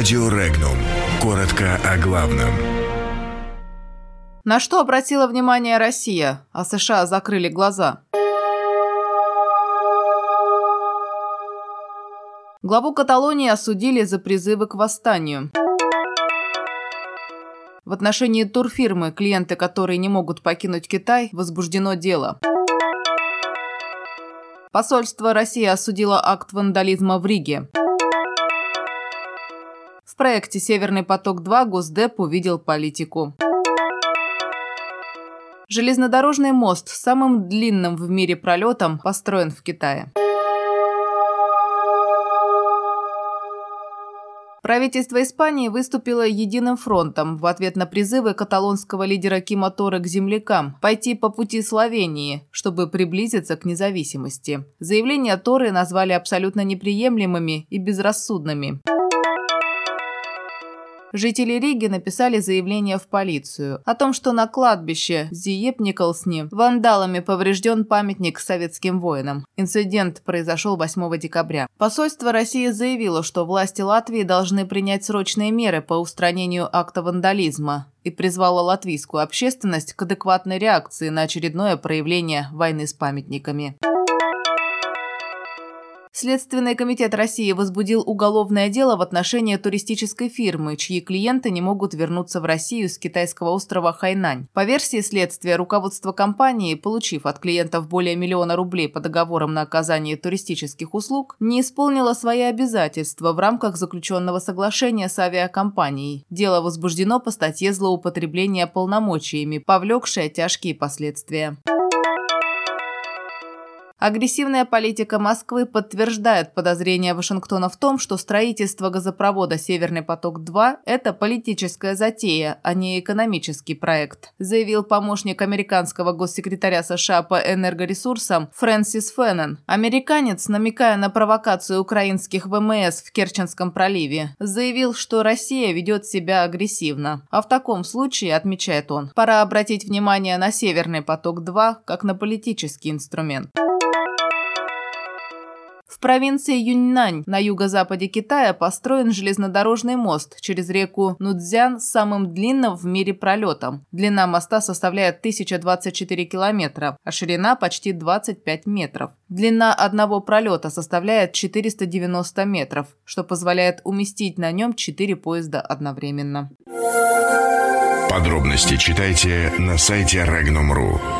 Радио Регнум. Коротко о главном. На что обратила внимание Россия, а США закрыли глаза? Главу Каталонии осудили за призывы к восстанию. В отношении турфирмы, клиенты которой не могут покинуть Китай, возбуждено дело. Посольство России осудило акт вандализма в Риге. Проекте «Северный поток-2» Госдеп увидел политику. Железнодорожный мост с самым длинным в мире пролетом построен в Китае. Правительство Испании выступило единым фронтом в ответ на призывы каталонского лидера Кима Торы к землякам пойти по пути Словении, чтобы приблизиться к независимости. Заявления Торы назвали абсолютно неприемлемыми и безрассудными. Жители Риги написали заявление в полицию о том, что на кладбище Зиеп-Николсни вандалами поврежден памятник советским воинам. Инцидент произошел 8 декабря. Посольство России заявило, что власти Латвии должны принять срочные меры по устранению акта вандализма и призвало латвийскую общественность к адекватной реакции на очередное проявление войны с памятниками. Следственный комитет России возбудил уголовное дело в отношении туристической фирмы, чьи клиенты не могут вернуться в Россию с китайского острова Хайнань. По версии следствия, руководство компании, получив от клиентов более миллиона рублей по договорам на оказание туристических услуг, не исполнило свои обязательства в рамках заключенного соглашения с авиакомпанией. Дело возбуждено по статье злоупотребления полномочиями, повлекшее тяжкие последствия. Агрессивная политика Москвы подтверждает подозрения Вашингтона в том, что строительство газопровода «Северный поток-2» – это политическая затея, а не экономический проект, заявил помощник американского госсекретаря США по энергоресурсам Фрэнсис Феннон. Американец, намекая на провокацию украинских ВМС в Керченском проливе, заявил, что Россия ведет себя агрессивно. А в таком случае, отмечает он, пора обратить внимание на «Северный поток-2» как на политический инструмент. Провинции Юньнань на юго-западе Китая построен железнодорожный мост через реку Нудзян с самым длинным в мире пролетом. Длина моста составляет 1024 километра, а ширина почти 25 метров. Длина одного пролета составляет 490 метров, что позволяет уместить на нем 4 поезда одновременно. Подробности читайте на сайте Regnum.ru.